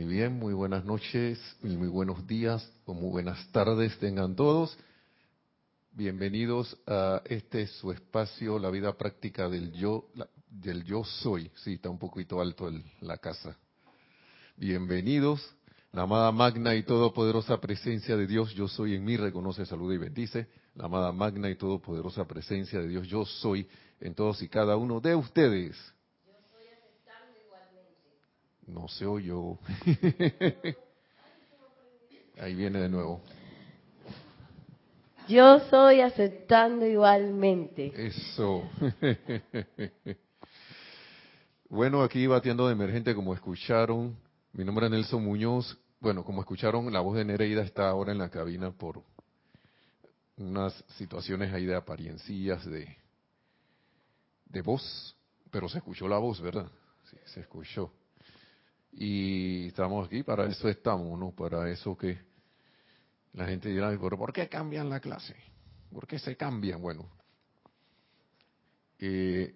Muy bien, muy buenas noches y muy buenos días o muy buenas tardes tengan todos. Bienvenidos a este su espacio, la vida práctica del yo, del yo soy. Sí, está un poquito alto el, la casa. Bienvenidos, la amada magna y todopoderosa presencia de Dios, yo soy en mí, reconoce, saluda y bendice. La amada magna y todopoderosa presencia de Dios, yo soy en todos y cada uno de ustedes. No se oyó. Ahí viene de nuevo. Yo soy aceptando igualmente. Eso. bueno, aquí batiendo de emergente, como escucharon, mi nombre es Nelson Muñoz. Bueno, como escucharon, la voz de Nereida está ahora en la cabina por unas situaciones ahí de apariencias de, de voz, pero se escuchó la voz, ¿verdad? Sí, se escuchó. Y estamos aquí, para eso estamos, ¿no? Para eso que la gente dirá, pero ¿por qué cambian la clase? ¿Por qué se cambian? Bueno, eh,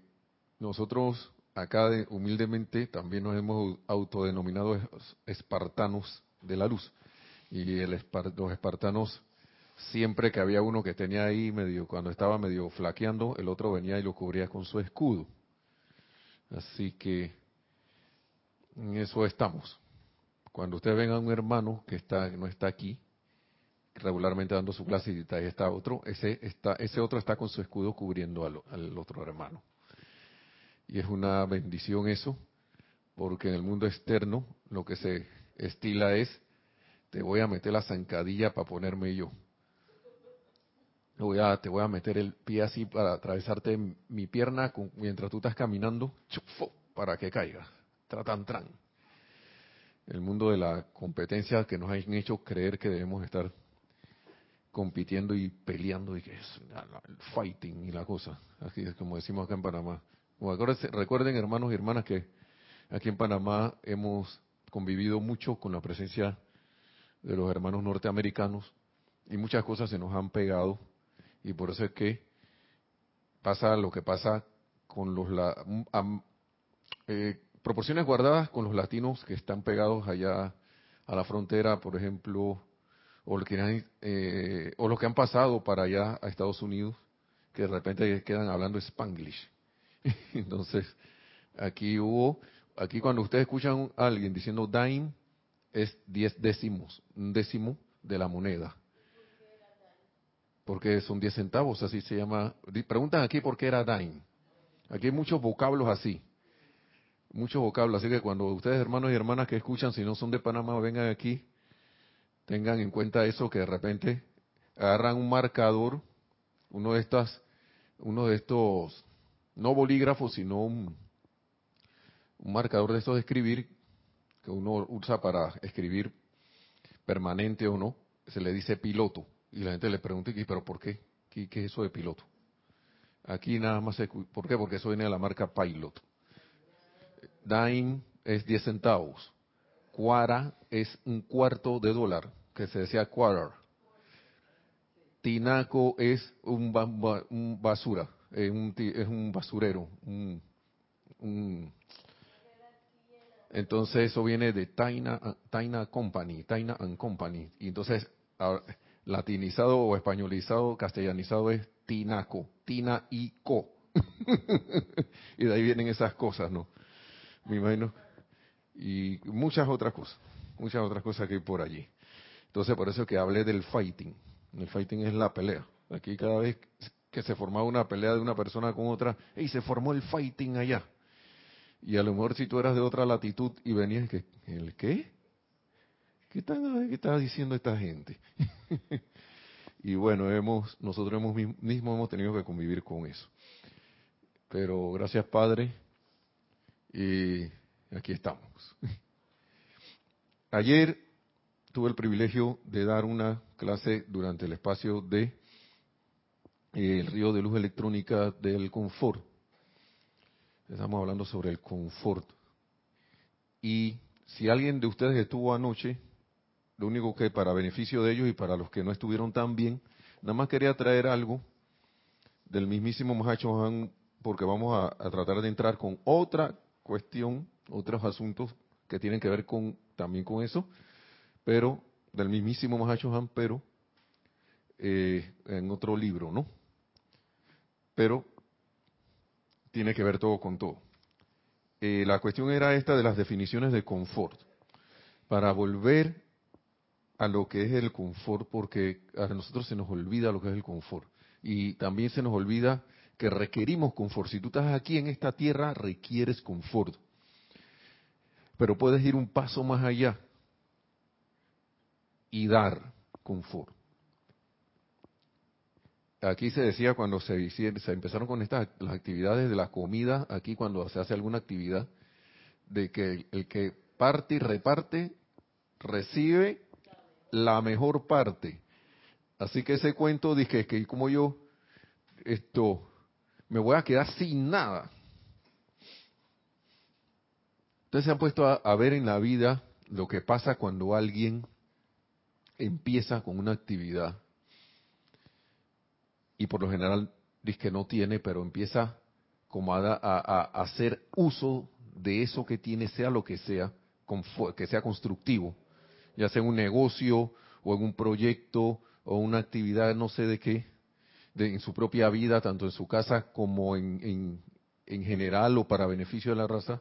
nosotros acá de, humildemente también nos hemos autodenominado espartanos de la luz. Y el, los espartanos, siempre que había uno que tenía ahí medio, cuando estaba medio flaqueando, el otro venía y lo cubría con su escudo. Así que en eso estamos. Cuando usted venga a un hermano que está no está aquí, regularmente dando su clase y ahí está otro, ese, está, ese otro está con su escudo cubriendo al, al otro hermano. Y es una bendición eso, porque en el mundo externo lo que se estila es, te voy a meter la zancadilla para ponerme yo. Voy a, te voy a meter el pie así para atravesarte mi pierna mientras tú estás caminando, para que caigas. Tratan, tran. El mundo de la competencia que nos han hecho creer que debemos estar compitiendo y peleando y que es el fighting y la cosa. Así es como decimos acá en Panamá. recuerden, hermanos y hermanas, que aquí en Panamá hemos convivido mucho con la presencia de los hermanos norteamericanos y muchas cosas se nos han pegado y por eso es que pasa lo que pasa con los eh, proporciones guardadas con los latinos que están pegados allá a la frontera, por ejemplo, o, que eh, o los que han pasado para allá a Estados Unidos, que de repente quedan hablando spanglish. Entonces, aquí hubo, aquí cuando ustedes escuchan a alguien diciendo dime, es diez décimos, un décimo de la moneda. Porque son diez centavos, así se llama. Preguntan aquí por qué era dime. Aquí hay muchos vocablos así muchos vocablos, así que cuando ustedes hermanos y hermanas que escuchan, si no son de Panamá, vengan aquí, tengan en cuenta eso, que de repente agarran un marcador, uno de estas, uno de estos, no bolígrafos, sino un, un marcador de estos de escribir, que uno usa para escribir permanente o no, se le dice piloto. Y la gente le pregunta, ¿pero por qué? ¿Qué, qué es eso de piloto? Aquí nada más, se, ¿por qué? Porque eso viene de la marca Pilot. Dime es 10 centavos. Cuara es un cuarto de dólar, que se decía quarter. Tinaco es un, basura, es un, es un basurero. entonces eso viene de Taina, Taina Company, Taina and Company. Y entonces latinizado o españolizado, castellanizado es Tinaco, Tina y Co. y de ahí vienen esas cosas, ¿no? Me imagino, y muchas otras cosas, muchas otras cosas que hay por allí. Entonces, por eso que hablé del fighting. El fighting es la pelea. Aquí cada vez que se formaba una pelea de una persona con otra, y se formó el fighting allá. Y a lo mejor si tú eras de otra latitud y venías que, ¿el qué? ¿Qué está, qué está diciendo esta gente? y bueno, hemos, nosotros hemos, mismos hemos tenido que convivir con eso. Pero gracias Padre, y aquí estamos. Ayer tuve el privilegio de dar una clase durante el espacio de eh, el río de luz electrónica del confort. Estamos hablando sobre el confort. Y si alguien de ustedes estuvo anoche, lo único que para beneficio de ellos y para los que no estuvieron tan bien, nada más quería traer algo del mismísimo Mahacho porque vamos a, a tratar de entrar con otra cuestión, otros asuntos que tienen que ver con también con eso, pero del mismísimo Mahacho Han, pero eh, en otro libro, ¿no? Pero tiene que ver todo con todo. Eh, la cuestión era esta de las definiciones de confort. Para volver a lo que es el confort, porque a nosotros se nos olvida lo que es el confort. Y también se nos olvida que requerimos confort. Si tú estás aquí en esta tierra, requieres confort. Pero puedes ir un paso más allá y dar confort. Aquí se decía cuando se, se empezaron con estas las actividades de la comida, aquí cuando se hace alguna actividad, de que el que parte y reparte recibe la mejor parte. Así que ese cuento dije que como yo esto me voy a quedar sin nada. Entonces se han puesto a, ver en la vida lo que pasa cuando alguien empieza con una actividad y por lo general dice que no tiene, pero empieza como a, a, hacer uso de eso que tiene, sea lo que sea, que sea constructivo, ya sea un negocio o en un proyecto o una actividad, no sé de qué, en su propia vida, tanto en su casa como en, en, general o para beneficio de la raza,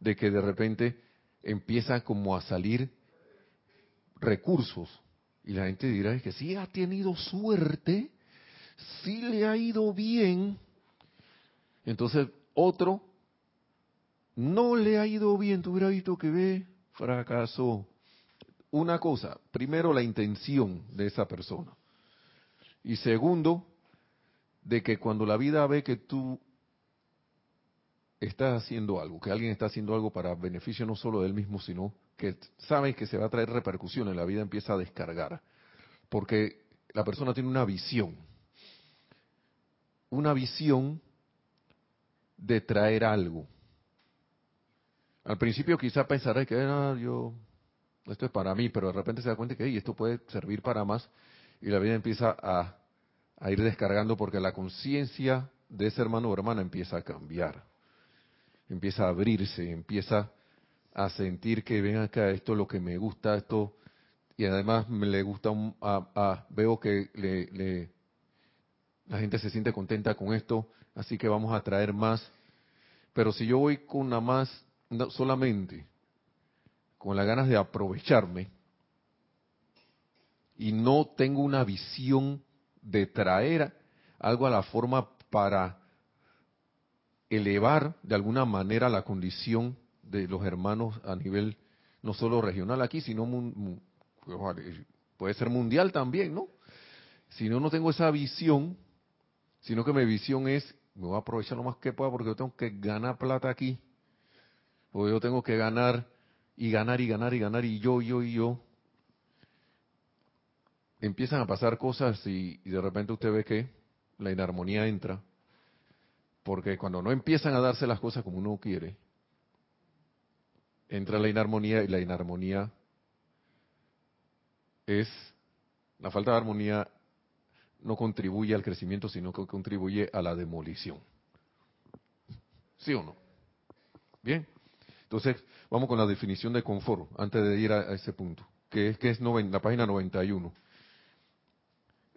de que de repente empieza como a salir recursos. Y la gente dirá que sí ha tenido suerte, sí le ha ido bien. Entonces otro no le ha ido bien, tú hubieras visto que ve, fracasó. Una cosa, primero la intención de esa persona. Y segundo, de que cuando la vida ve que tú estás haciendo algo, que alguien está haciendo algo para beneficio no solo de él mismo, sino que sabe que se va a traer repercusiones, la vida empieza a descargar. Porque la persona tiene una visión. Una visión de traer algo. Al principio quizá pensará que ah, yo, esto es para mí, pero de repente se da cuenta que esto puede servir para más y la vida empieza a a ir descargando porque la conciencia de ese hermano o hermana empieza a cambiar, empieza a abrirse, empieza a sentir que ven acá, esto es lo que me gusta, esto, y además me le gusta, a, veo que le, la gente se siente contenta con esto, así que vamos a traer más. Pero si yo voy con nada más, solamente con las ganas de aprovecharme, y no tengo una visión de traer algo a la forma para elevar de alguna manera la condición de los hermanos a nivel no solo regional aquí, sino puede ser mundial también, ¿no? Si no, no tengo esa visión, sino que mi visión es, me voy a aprovechar lo más que pueda porque yo tengo que ganar plata aquí, porque yo tengo que ganar y ganar y ganar y ganar y yo, yo y yo, empiezan a pasar cosas y, de repente usted ve que la inarmonía entra, porque cuando no empiezan a darse las cosas como uno quiere, entra la inarmonía y la inarmonía es, la falta de armonía no contribuye al crecimiento, sino que contribuye a la demolición. ¿Sí o no? Bien. Entonces, vamos con la definición de confort, antes de ir a, ese punto, que es, que es la página 91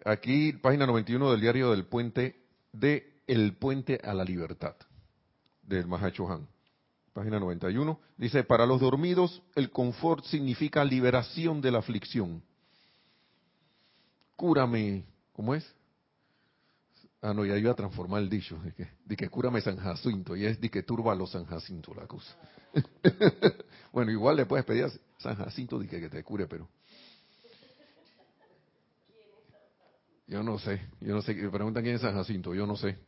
aquí, página 91 del diario del puente, de El puente a la libertad, del Mahacho Han. Página 91. Dice, para los dormidos, el confort significa liberación de la aflicción. Cúrame, ¿cómo es? Ah, no, ya iba a transformar el dicho, de que, de cúrame San Jacinto, y es de que túrbalo San Jacinto la cosa. bueno, igual le puedes pedir a San Jacinto de que te cure, pero Yo no sé, yo no sé, me preguntan quién es San Jacinto, yo no sé.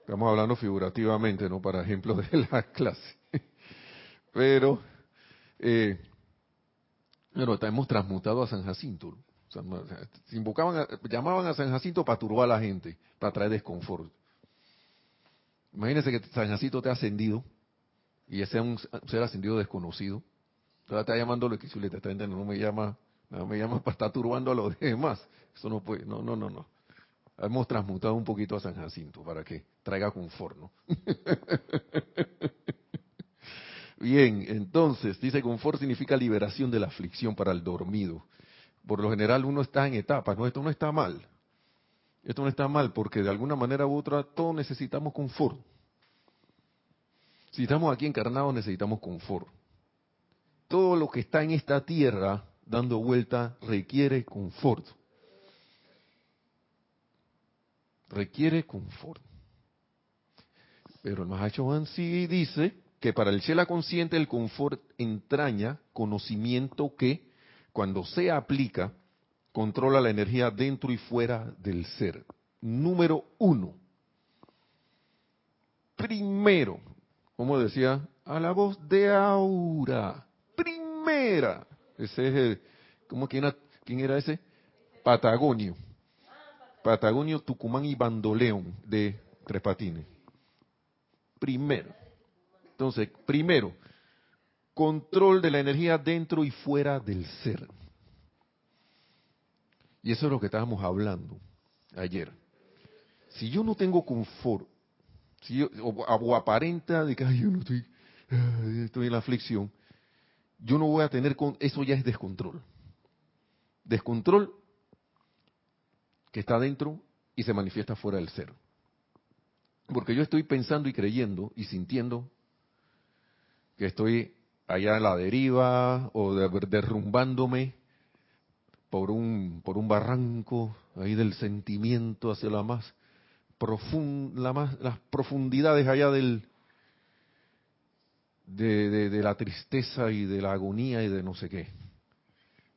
Estamos hablando figurativamente, ¿no? Para ejemplo de la clase. Pero, eh, bueno, hemos transmutado a San Jacinto. Invocaban, llamaban a San Jacinto para turbar a la gente, para traer desconfort. Imagínense que San Jacinto te ha ascendido y ese es un ser ascendido desconocido. Entonces está llamando lo que le está no me llama no me llama para estar turbando a los demás. Eso no puede, no, no, no, no. Hemos transmutado un poquito a San Jacinto para que traiga confort, ¿no? Bien, entonces, dice confort significa liberación de la aflicción para el dormido. Por lo general uno está en etapas, no, esto no está mal. Esto no está mal porque de alguna manera u otra todos necesitamos confort. Si estamos aquí encarnados necesitamos confort. Todo lo que está en esta tierra dando vuelta requiere confort. Requiere confort. Pero el Mahacho sí dice que para el Shela consciente el confort entraña conocimiento que, cuando se aplica, controla la energía dentro y fuera del ser. Número uno. Primero, como decía, a la voz de Aura. Primera. Ese es el, ¿cómo quién era, era ese? Patagonio. Patagonio, Tucumán y Bandoleón de Tres Patines. Primero. Entonces, primero, control de la energía dentro y fuera del ser. Y eso es lo que estábamos hablando ayer. Si yo no tengo confort, si yo, o, aparenta de que yo no estoy, estoy en la aflicción, yo no voy a tener, con, eso ya es descontrol. Descontrol que está dentro y se manifiesta fuera del ser. Porque yo estoy pensando y creyendo y sintiendo que estoy allá en la deriva o derrumbándome por un, por un barranco ahí del sentimiento hacia la más profunda, más, las profundidades allá del, de, de, la tristeza y de la agonía y de no sé qué.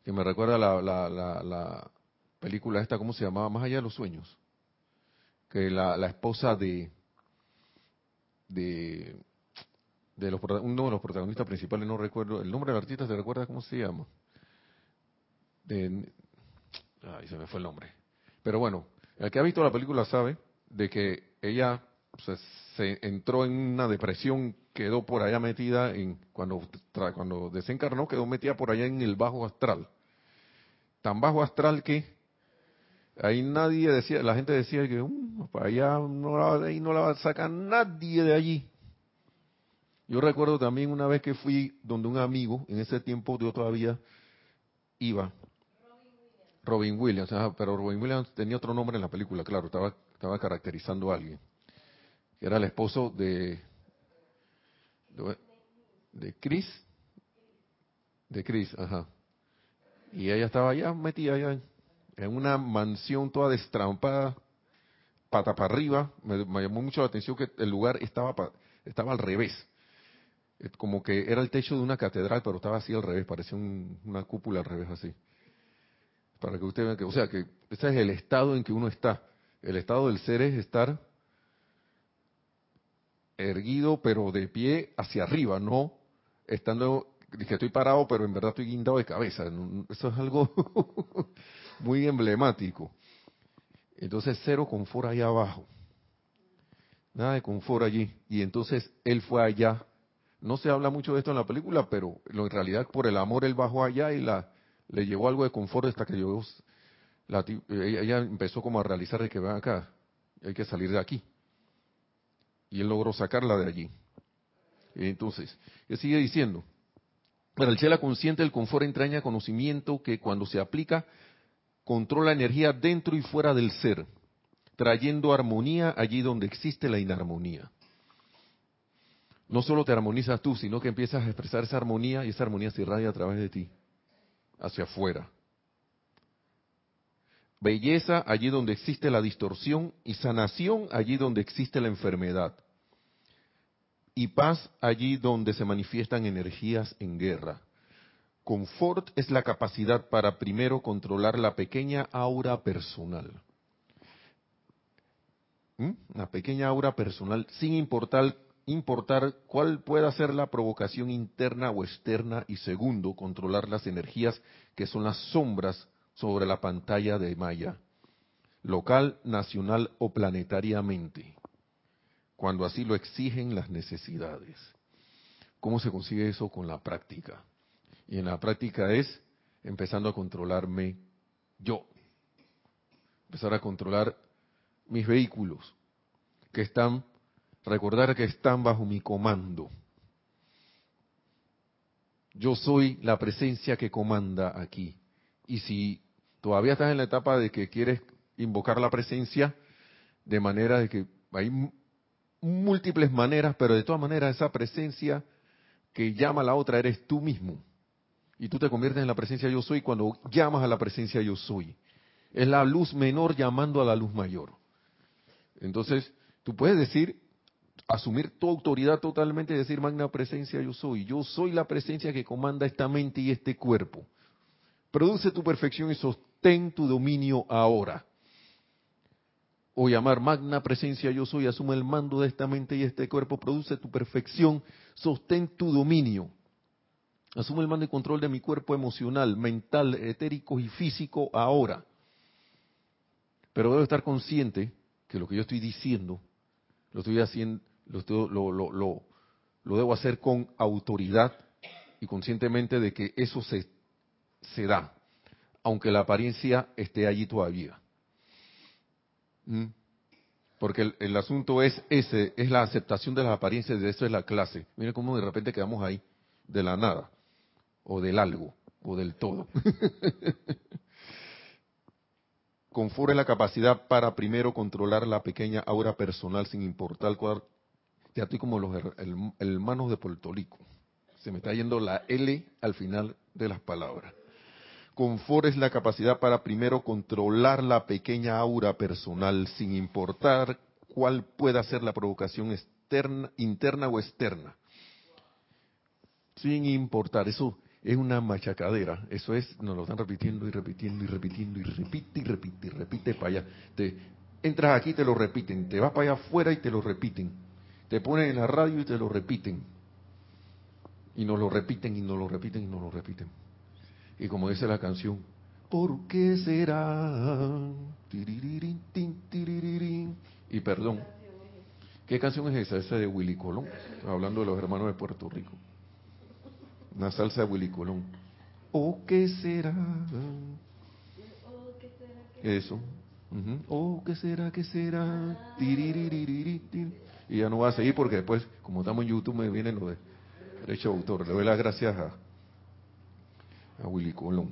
Que me recuerda la, la, la, película esta, ¿cómo se llamaba? Más allá de los sueños. Que la, la esposa de, de, de los, uno de los protagonistas principales, no recuerdo, el nombre del artista se recuerda cómo se llama. De, ay, se me fue el nombre. Pero bueno, el que ha visto la película sabe de que ella se entró en una depresión, quedó por allá metida en cuando cuando desencarnó quedó metida por allá en el bajo astral, tan bajo astral que ahí nadie decía, la gente decía que um, para allá no la, ahí no la va a sacar nadie de allí. Yo recuerdo también una vez que fui donde un amigo, en ese tiempo yo todavía iba, Robin Williams, pero Robin Williams tenía otro nombre en la película, claro, estaba caracterizando a alguien, que era el esposo de, de, Chris, de Chris, ajá. Y ella estaba allá metida allá en una mansión toda destrampada, pata para arriba. Me, llamó mucho la atención que el lugar estaba, estaba al revés. Como que era el techo de una catedral, pero estaba así al revés, parecía una cúpula al revés así. Para que usted vea que, o sea, que ese es el estado en que uno está. El estado del ser es estar erguido, pero de pie hacia arriba, no estando, que estoy parado, pero en verdad estoy guindado de cabeza. Eso es algo muy emblemático. Entonces, cero confort ahí abajo. Nada de confort allí. Y entonces él fue allá. No se habla mucho de esto en la película, pero en realidad por el amor él bajó allá y la le llevó algo de confort hasta que la, ella empezó como a realizar de que va acá, hay que salir de aquí. Y él logró sacarla de allí. entonces, él sigue diciendo, para el chela consciente el confort entraña conocimiento que cuando se aplica controla energía dentro y fuera del ser, trayendo armonía allí donde existe la inarmonía. No solo te armonizas tú, sino que empiezas a expresar esa armonía y esa armonía se irradia a través de ti hacia afuera. Belleza allí donde existe la distorsión y sanación allí donde existe la enfermedad. Y paz allí donde se manifiestan energías en guerra. Confort es la capacidad para primero controlar la pequeña aura personal. ¿Mm? Pequeña aura personal sin importar importar cuál pueda ser la provocación interna o externa y segundo, controlar las energías que son las sombras sobre la pantalla de Maya, local, nacional o planetariamente, cuando así lo exigen las necesidades. ¿Cómo se consigue eso con la práctica? Y en la práctica es empezando a controlarme yo, empezar a controlar mis vehículos que están recordar que están bajo mi comando. yo soy la presencia que comanda aquí. Y si todavía estás en la etapa de que quieres invocar la presencia, de manera de que hay múltiples maneras, pero de todas maneras esa presencia que llama a la otra eres tú mismo. Y tú te conviertes en la presencia yo soy cuando llamas a la presencia yo soy. Es la luz menor llamando a la luz mayor. Entonces, tú puedes decir, asumir tu autoridad totalmente y decir, magna presencia yo soy. Yo soy la presencia que comanda esta mente y este cuerpo. Produce tu perfección y sostén tu dominio ahora. O llamar magna presencia yo soy, asume el mando de esta mente y este cuerpo, produce tu perfección, sostén tu dominio. Asume el mando y control de mi cuerpo emocional, mental, etérico y físico ahora. Pero debo estar consciente que lo que yo estoy diciendo, lo estoy haciendo, lo, lo, lo, lo debo hacer con autoridad y conscientemente de que eso se, se da, aunque la apariencia esté allí todavía. ¿Mm? Porque el, asunto es ese, es la aceptación de las apariencias, de eso es la clase. Miren cómo de repente quedamos ahí, de la nada, o del algo, o del todo. Confort es la capacidad para primero controlar la pequeña aura personal sin importar cuál. Ya estoy como los hermanos de Puerto Rico. Se me está yendo la L al final de las palabras. Confort es la capacidad para primero controlar la pequeña aura personal sin importar cuál pueda ser la provocación interna o externa. Sin importar, eso es una machacadera. Eso es, nos lo están repitiendo y repitiendo y repitiendo y repite y repite y repite para allá. Te entras aquí y te lo repiten, te vas para allá afuera y te lo repiten. Te ponen en la radio y te lo repiten. Y nos lo repiten y nos lo repiten y nos lo repiten. Y como dice la canción, ¿por qué será? Y perdón, ¿qué canción es esa? Esa de Willy Colón, hablando de los hermanos de Puerto Rico. Una salsa de Willy Colón. ¿O qué será? Eso. ¿O qué será? ¿Qué será? Y ya no va a seguir porque después, como estamos en YouTube, me vienen lo de derecho de autor. Le doy las gracias a, a Willy Colón.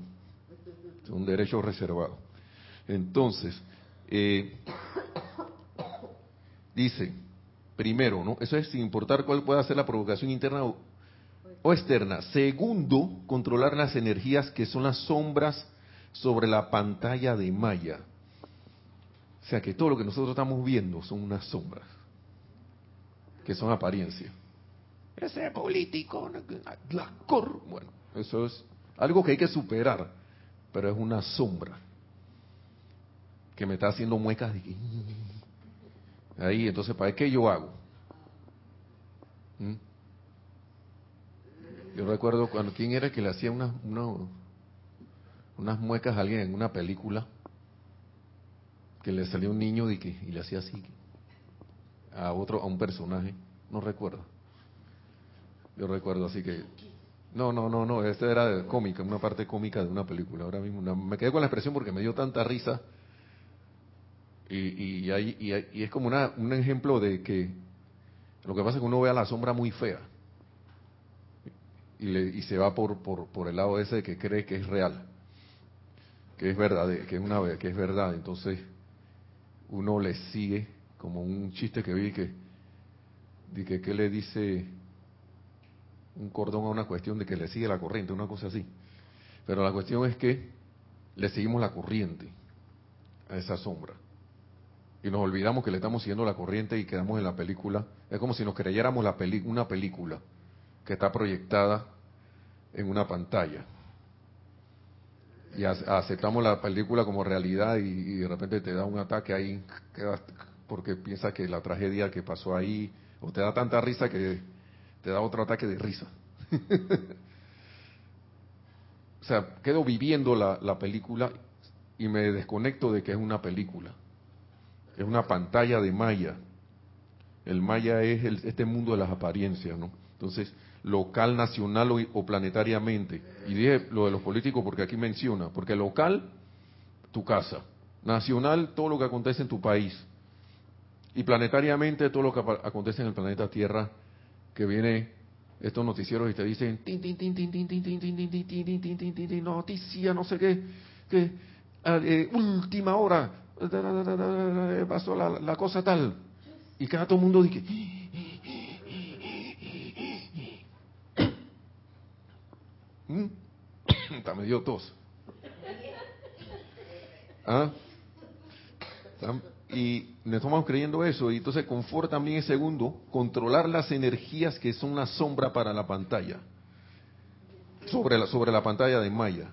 Es un derecho reservado. Entonces, eh, dice, primero, ¿no? Eso es sin importar cuál pueda ser la provocación interna o externa. Segundo, controlar las energías que son las sombras sobre la pantalla de Maya. O sea que todo lo que nosotros estamos viendo son unas sombras, que son apariencia. Ese político, la cor, bueno, eso es algo que hay que superar, pero es una sombra que me está haciendo muecas de ahí, entonces, ¿para qué yo hago? ¿Mm? Yo recuerdo cuando, ¿quién era que le hacía unas, unas muecas a alguien en una película? Que le salió un niño y, que, y le hacía así a otro, a un personaje. No recuerdo. Yo recuerdo así que... No, no, no, no, este era cómica, una parte cómica de una película. Ahora mismo me quedé con la expresión porque me dio tanta risa. Y, y, y, y es como una, un ejemplo de que lo que pasa es que uno ve a la sombra muy fea y, se va por, por, el lado ese de que cree que es real, que es verdad, que es una que es verdad. Entonces uno le sigue como un chiste que vi que, que, que le dice un cordón a una cuestión de que le sigue la corriente, una cosa así. Pero la cuestión es que le seguimos la corriente a esa sombra. Y nos olvidamos que le estamos siguiendo la corriente y quedamos en la película. Es como si nos creyéramos la peli una película que está proyectada en una pantalla. Y aceptamos la película como realidad y, de repente te da un ataque ahí porque piensa que la tragedia que pasó ahí, o te da tanta risa que te da otro ataque de risa. o sea, quedo viviendo la, la película y me desconecto de que es una película. Es una pantalla de Maya. El Maya es el, este mundo de las apariencias, ¿no? Entonces, local, nacional o, planetariamente. Y dije lo de los políticos porque aquí menciona, porque local, tu casa, nacional, todo lo que acontece en tu país, y planetariamente todo lo que acontece en el planeta Tierra, que viene estos noticieros y te dicen noticia, no sé qué, que última hora pasó la, cosa tal. Y cada todo el mundo dice, está medio tos. ¿Ah? Y nos estamos creyendo eso. Y entonces confort también es segundo, controlar las energías que son la sombra para la pantalla. Sobre la, sobre la pantalla de Maya.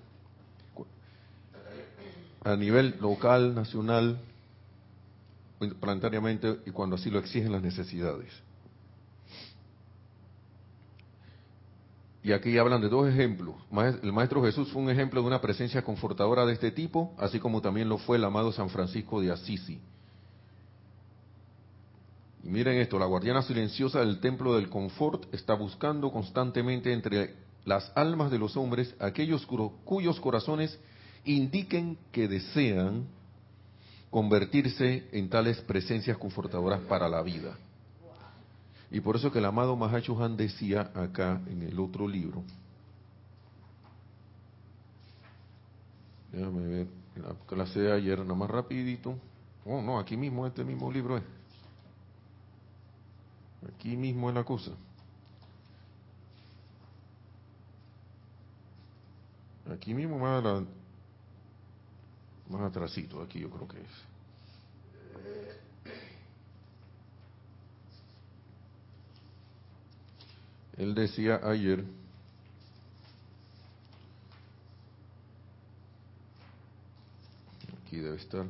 A nivel local, nacional, planetariamente y cuando así lo exigen las necesidades. Y aquí hablan de dos ejemplos. El Maestro Jesús fue un ejemplo de una presencia confortadora de este tipo, así como también lo fue el amado San Francisco de Asisi. Miren esto, la guardiana silenciosa del templo del confort está buscando constantemente entre las almas de los hombres aquellos cuyos corazones indiquen que desean convertirse en tales presencias confortadoras para la vida. Y por eso que el amado Mahacho Han decía acá en el otro libro, déjame ver, la clase de ayer, nada más rapidito, oh no, aquí mismo, este mismo libro es, aquí mismo es la cosa. Aquí mismo más, más atrasito, aquí yo creo que es. Él decía ayer, aquí debe estar,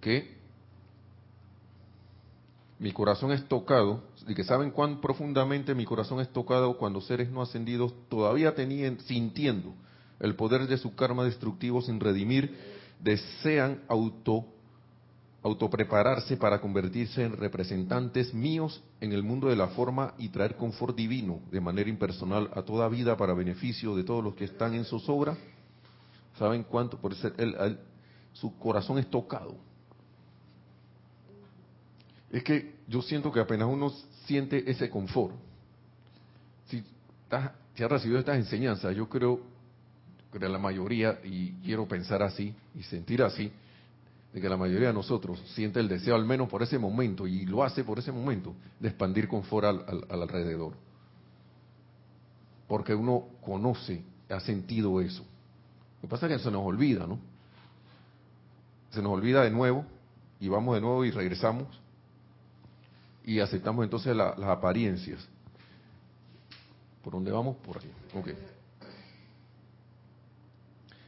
que mi corazón es tocado, y que saben cuán profundamente mi corazón es tocado cuando seres no ascendidos todavía tenían, sintiendo el poder de su karma destructivo sin redimir, desean auto autoprepararse para convertirse en representantes míos en el mundo de la forma y traer confort divino de manera impersonal a toda vida para beneficio de todos los que están en zozobra. ¿Saben cuánto? Por eso su corazón es tocado. Es que yo siento que apenas uno siente ese confort, si, si ha recibido estas enseñanzas, yo creo que la mayoría, y quiero pensar así y sentir así, de que la mayoría de nosotros siente el deseo, al menos por ese momento, y lo hace por ese momento, de expandir confort al, al, alrededor. Porque uno conoce, ha sentido eso. Lo que pasa es que se nos olvida, ¿no? Se nos olvida de nuevo, y vamos de nuevo y regresamos, y aceptamos entonces las apariencias. ¿Por dónde vamos? Por aquí. Ok.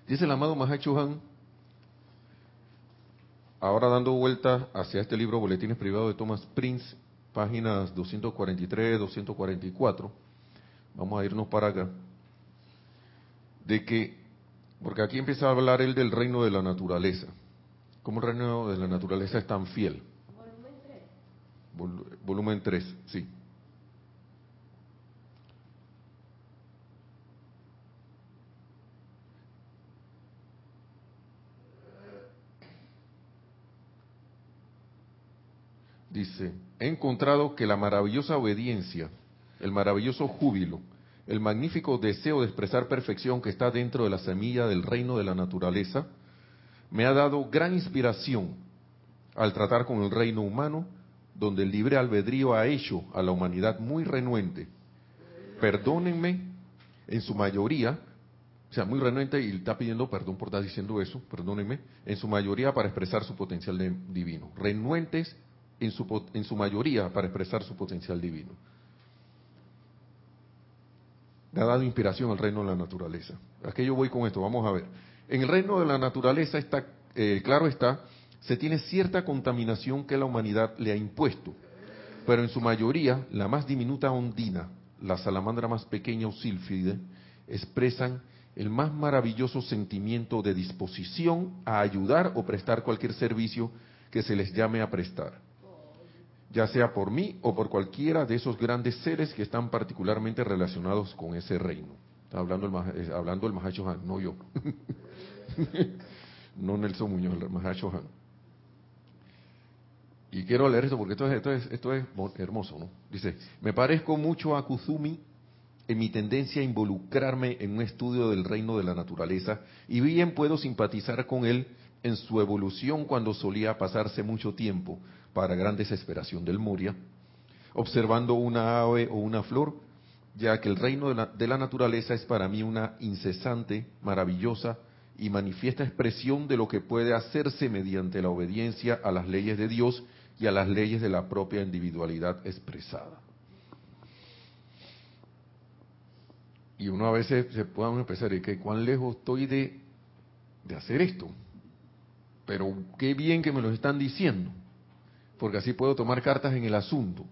Dice el amado Mahacho Han ahora dando vuelta hacia este libro Boletines Privados de Thomas Prince, páginas 243, 244, vamos a irnos para acá, de que, porque aquí empieza a hablar él del reino de la naturaleza, cómo el reino de la naturaleza es tan fiel. Volumen 3. volumen 3, sí. dice, he encontrado que la maravillosa obediencia, el maravilloso júbilo, el magnífico deseo de expresar perfección que está dentro de la semilla del reino de la naturaleza, me ha dado gran inspiración al tratar con el reino humano, donde el libre albedrío ha hecho a la humanidad muy renuente. Perdónenme, en su mayoría, o sea, muy renuente y está pidiendo perdón por estar diciendo eso, perdónenme, en su mayoría para expresar su potencial divino. Renuentes en su, en su mayoría para expresar su potencial divino. Le ha dado inspiración al reino de la naturaleza. ¿A yo voy con esto? Vamos a ver. En el reino de la naturaleza está, eh, claro está, se tiene cierta contaminación que la humanidad le ha impuesto, pero en su mayoría, la más diminuta ondina, la salamandra más pequeña o sílfide, expresan el más maravilloso sentimiento de disposición a ayudar o prestar cualquier servicio que se les llame a prestar ya sea por mí o por cualquiera de esos grandes seres que están particularmente relacionados con ese reino. Está hablando el, eh, hablando el Mahacho Han, no yo. no Nelson Muñoz, el Mahacho Han. Y quiero leer esto porque esto es, esto es, esto es hermoso, ¿no? Dice, me parezco mucho a Kuzumi en mi tendencia a involucrarme en un estudio del reino de la naturaleza y bien puedo simpatizar con él en su evolución cuando solía pasarse mucho tiempo, para gran desesperación del Moria, observando una ave o una flor, ya que el reino de la, de la naturaleza es para mí una incesante, maravillosa y manifiesta expresión de lo que puede hacerse mediante la obediencia a las leyes de Dios y a las leyes de la propia individualidad expresada. Y uno a veces se puede empezar y que cuán lejos estoy de, de hacer esto. Pero qué bien que me lo están diciendo, porque así puedo tomar cartas en el asunto.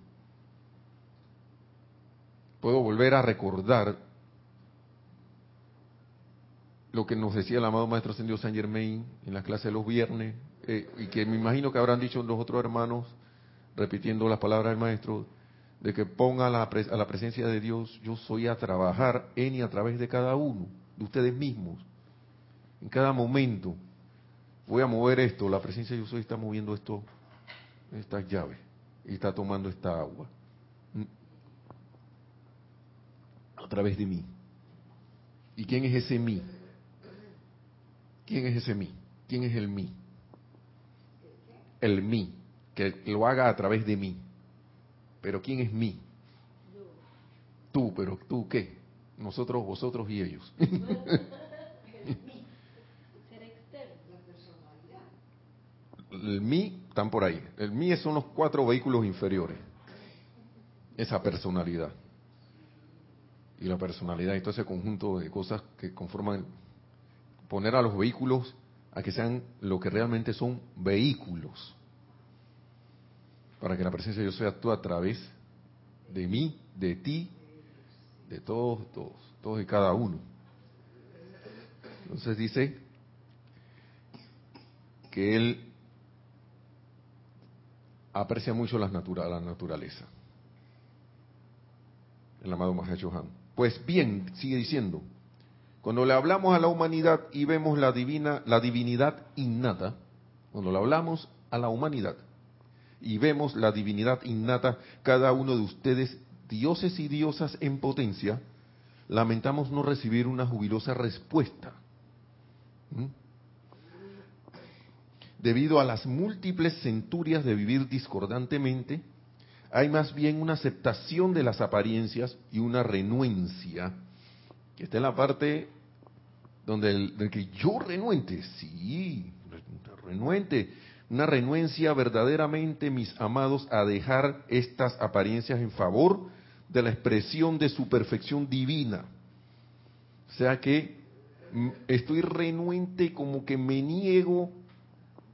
Puedo volver a recordar lo que nos decía el amado Maestro Ascendido San Germain en la clase de los viernes, eh, y que me imagino que habrán dicho los otros hermanos, repitiendo las palabras del Maestro, de que ponga la, a la presencia de Dios, yo soy a trabajar en y a través de cada uno, de ustedes mismos, en cada momento. Voy a mover esto, la presencia de yo soy está moviendo esto, estas llaves, y está tomando esta agua. A través de mí. ¿Y quién es ese mí? ¿Quién es ese mí? ¿Quién es el mí? El mí, que lo haga a través de mí. Pero ¿quién es mí? Tú, pero tú qué? Nosotros, vosotros y ellos. el mí están por ahí. El mí son los cuatro vehículos inferiores. Esa personalidad. Y la personalidad y todo ese conjunto de cosas que conforman poner a los vehículos a que sean lo que realmente son vehículos. Para que la presencia de Dios sea actúe a través de mí, de ti, de todos, todos, todos y cada uno. Entonces dice que Él aprecia mucho la naturaleza. El amado Mahacho. Pues bien, sigue diciendo, cuando le hablamos a la humanidad y vemos la divina, la divinidad innata, cuando le hablamos a la humanidad y vemos la divinidad innata, cada uno de ustedes, dioses y diosas en potencia, lamentamos no recibir una jubilosa respuesta. Debido a las múltiples centurias de vivir discordantemente, hay más bien una aceptación de las apariencias y una renuencia que está en la parte donde el, que yo renuente, sí, renuente, una renuencia verdaderamente, mis amados, a dejar estas apariencias en favor de la expresión de su perfección divina. O sea que mm, estoy renuente como que me niego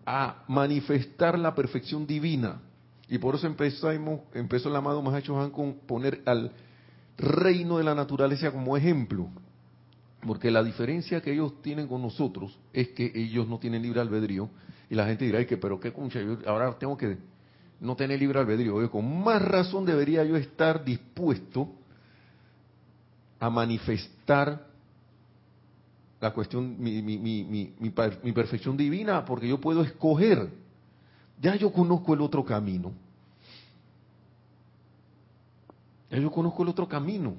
a manifestar la perfección divina. Y por eso empezamos, empezó el amado Mahacho Han con poner al reino de la naturaleza como ejemplo. Porque la diferencia que ellos tienen con nosotros es que ellos no tienen libre albedrío. Y la gente dirá, que, pero qué concha, yo ahora tengo que no tener libre albedrío. con más razón debería yo estar dispuesto a manifestar la cuestión, mi, mi, mi, mi, perfección divina, porque yo puedo escoger. Ya yo conozco el otro camino. Ya yo conozco el otro camino.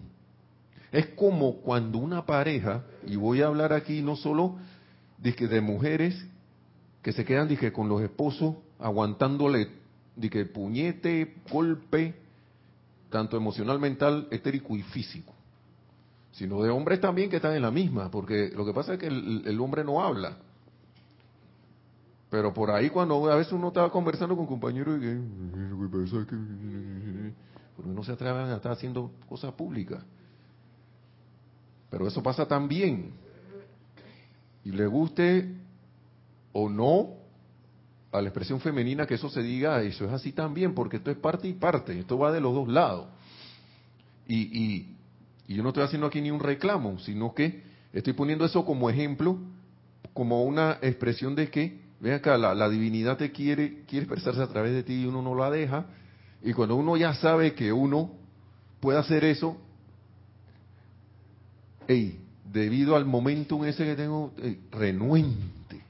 Es como cuando una pareja, y voy a hablar aquí no solo de, de mujeres que se quedan dije, con los esposos aguantándole que puñete, golpe, tanto emocional, mental, etérico y físico, sino de hombres también que están en la misma, porque lo que pasa es que el, hombre no habla. Pero por ahí cuando a veces uno estaba conversando con compañeros y que, porque no se atreven a estar haciendo cosas públicas. Pero eso pasa también. Y le guste o no a la expresión femenina que eso se diga, eso es así también, porque esto es parte y parte, esto va de los dos lados. Y, y, yo no estoy haciendo aquí ni un reclamo, sino que estoy poniendo eso como ejemplo, como una expresión de que, ve acá, la, la divinidad te quiere, quiere expresarse a través de ti y uno no la deja, y cuando uno ya sabe que uno puede hacer eso, hey, debido al momento en ese que tengo, renuente.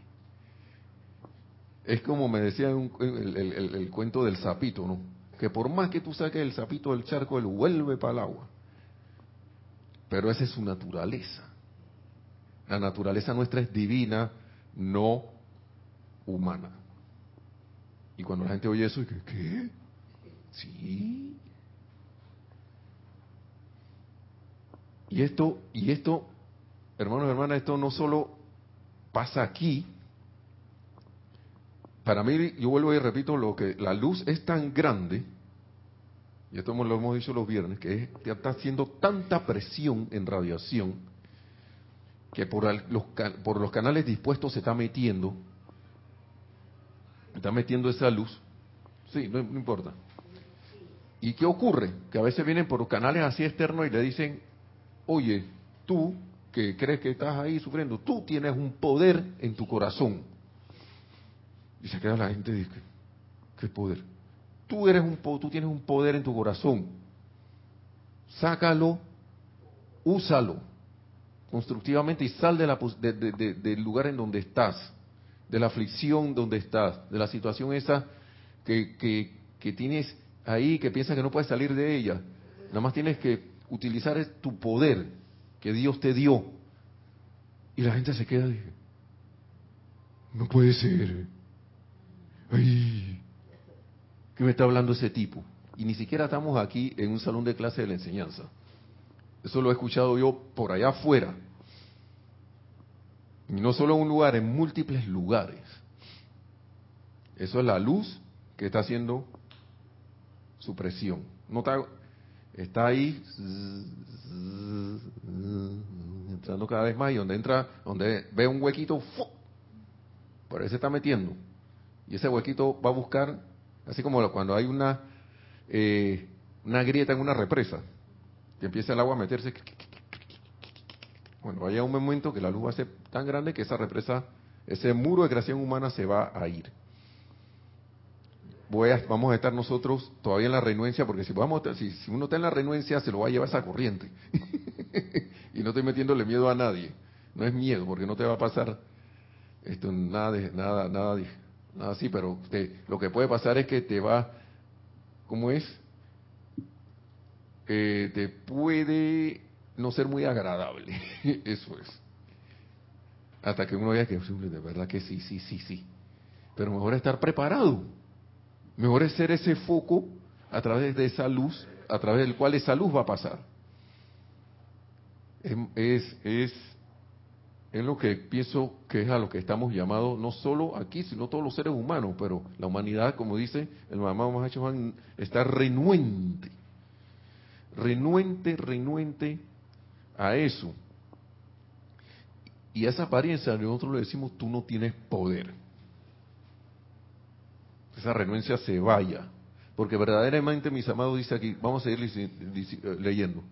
Es como me decía el, el- cuento del sapito, ¿no? Que por más que tú saques el sapito del charco, él vuelve para el agua. Pero esa es su naturaleza. La naturaleza nuestra es divina, no humana. Y cuando la gente oye eso, ¿qué? Sí. Y esto, y esto, hermanos y hermanas, esto no solo pasa aquí. Para mí, yo vuelvo y repito, lo que la luz es tan grande, y esto lo hemos dicho los viernes, que, es, está haciendo tanta presión en radiación, que por los, por los canales dispuestos se está metiendo, está metiendo esa luz. Sí, no importa. ¿Y qué ocurre? Que a veces vienen por canales así externos y le dicen, oye, tú que crees que estás ahí sufriendo, tú tienes un poder en tu corazón. Y se queda la gente y dice, ¿qué poder? Tú eres un po- tú tienes un poder en tu corazón. Sácalo, úsalo constructivamente y sal de la de- de- del lugar en donde estás, de la aflicción donde estás, de la situación esa que, que, que tienes ahí, que piensas que no puedes salir de ella. Nada más tienes que utilizar tu poder que Dios te dio. Y la gente se queda y no puede ser. Ay, ¿qué me está hablando ese tipo? Y ni siquiera estamos aquí en un salón de clase de la enseñanza. Eso lo he escuchado yo por allá afuera. Y no solo en un lugar, en múltiples lugares. Eso es la luz que está haciendo su presión. No está, ahí entrando cada vez más y donde entra, donde ve un huequito, por ahí se está metiendo. Y ese huequito va a buscar, así como cuando hay una, eh, una grieta en una represa, que empieza el agua a meterse. Bueno, vaya un momento que la luz va a ser tan grande que esa represa, ese muro de creación humana se va a ir. Voy a, vamos a estar nosotros todavía en la renuencia, porque si, vamos, si, si uno está en la renuencia, se lo va a llevar esa corriente. y no estoy metiéndole miedo a nadie. No es miedo, porque no te va a pasar esto nada de, nada nada nada así pero te- lo que puede pasar es que te va cómo es Eh, te puede no ser muy agradable. Eso es. Hasta que uno vea que de verdad que sí sí sí sí pero mejor estar preparado mejor es ser ese foco a través de esa luz a través del cual esa luz va a pasar es, es, es es lo que pienso que es a lo que estamos llamados, no solo aquí, sino todos los seres humanos, pero la humanidad, como dice el mamá Mahacho está renuente, renuente, renuente a eso. Y a esa apariencia nosotros le decimos, tú no tienes poder. Esa renuencia se vaya. Porque verdaderamente, mis amados, dice aquí, vamos a lici- eh, leyendo.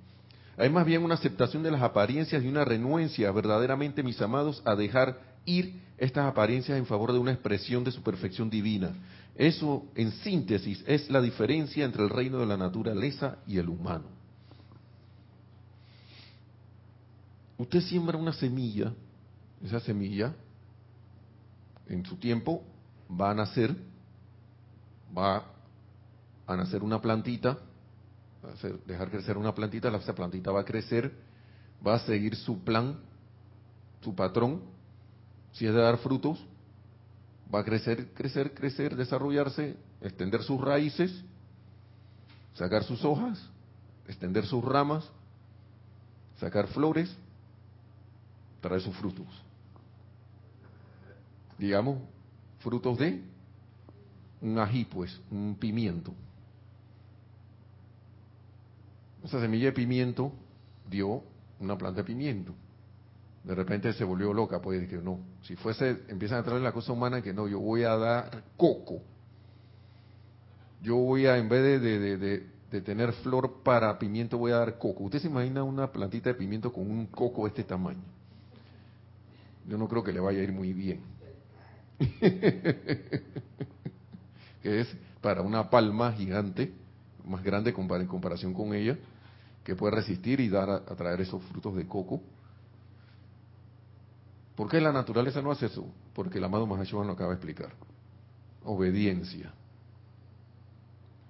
Hay más bien una aceptación de las apariencias y una renuencia, verdaderamente, mis amados, a dejar ir estas apariencias en favor de una expresión de su perfección divina. Eso, en síntesis, es la diferencia entre el reino de la naturaleza y el humano. Usted siembra una semilla, esa semilla, en su tiempo, va a nacer, va a nacer una plantita, hacer- dejar crecer una plantita, la- esa plantita va a crecer, va a seguir su plan, su patrón, si es de dar frutos, va a crecer, crecer, crecer, desarrollarse, extender sus raíces, sacar sus hojas, extender sus ramas, sacar flores, traer sus frutos. Digamos, frutos de un ají, pues, un pimiento. Esa semilla de pimiento dio una planta de pimiento. De repente se volvió loca, pues que no. Si fuese, empiezan a traer la cosa humana que no, yo voy a dar coco. Yo voy a, en vez de, de, de- de tener flor para pimiento, voy a dar coco. ¿Usted se imagina una plantita de pimiento con un coco de este tamaño? Yo no creo que le vaya a ir muy bien. es para una palma gigante, más grande en comparación con ella, que puede resistir y dar a, traer esos frutos de coco. ¿Por qué la naturaleza no hace eso? Porque el amado Mahashohan lo acaba de explicar. obediencia.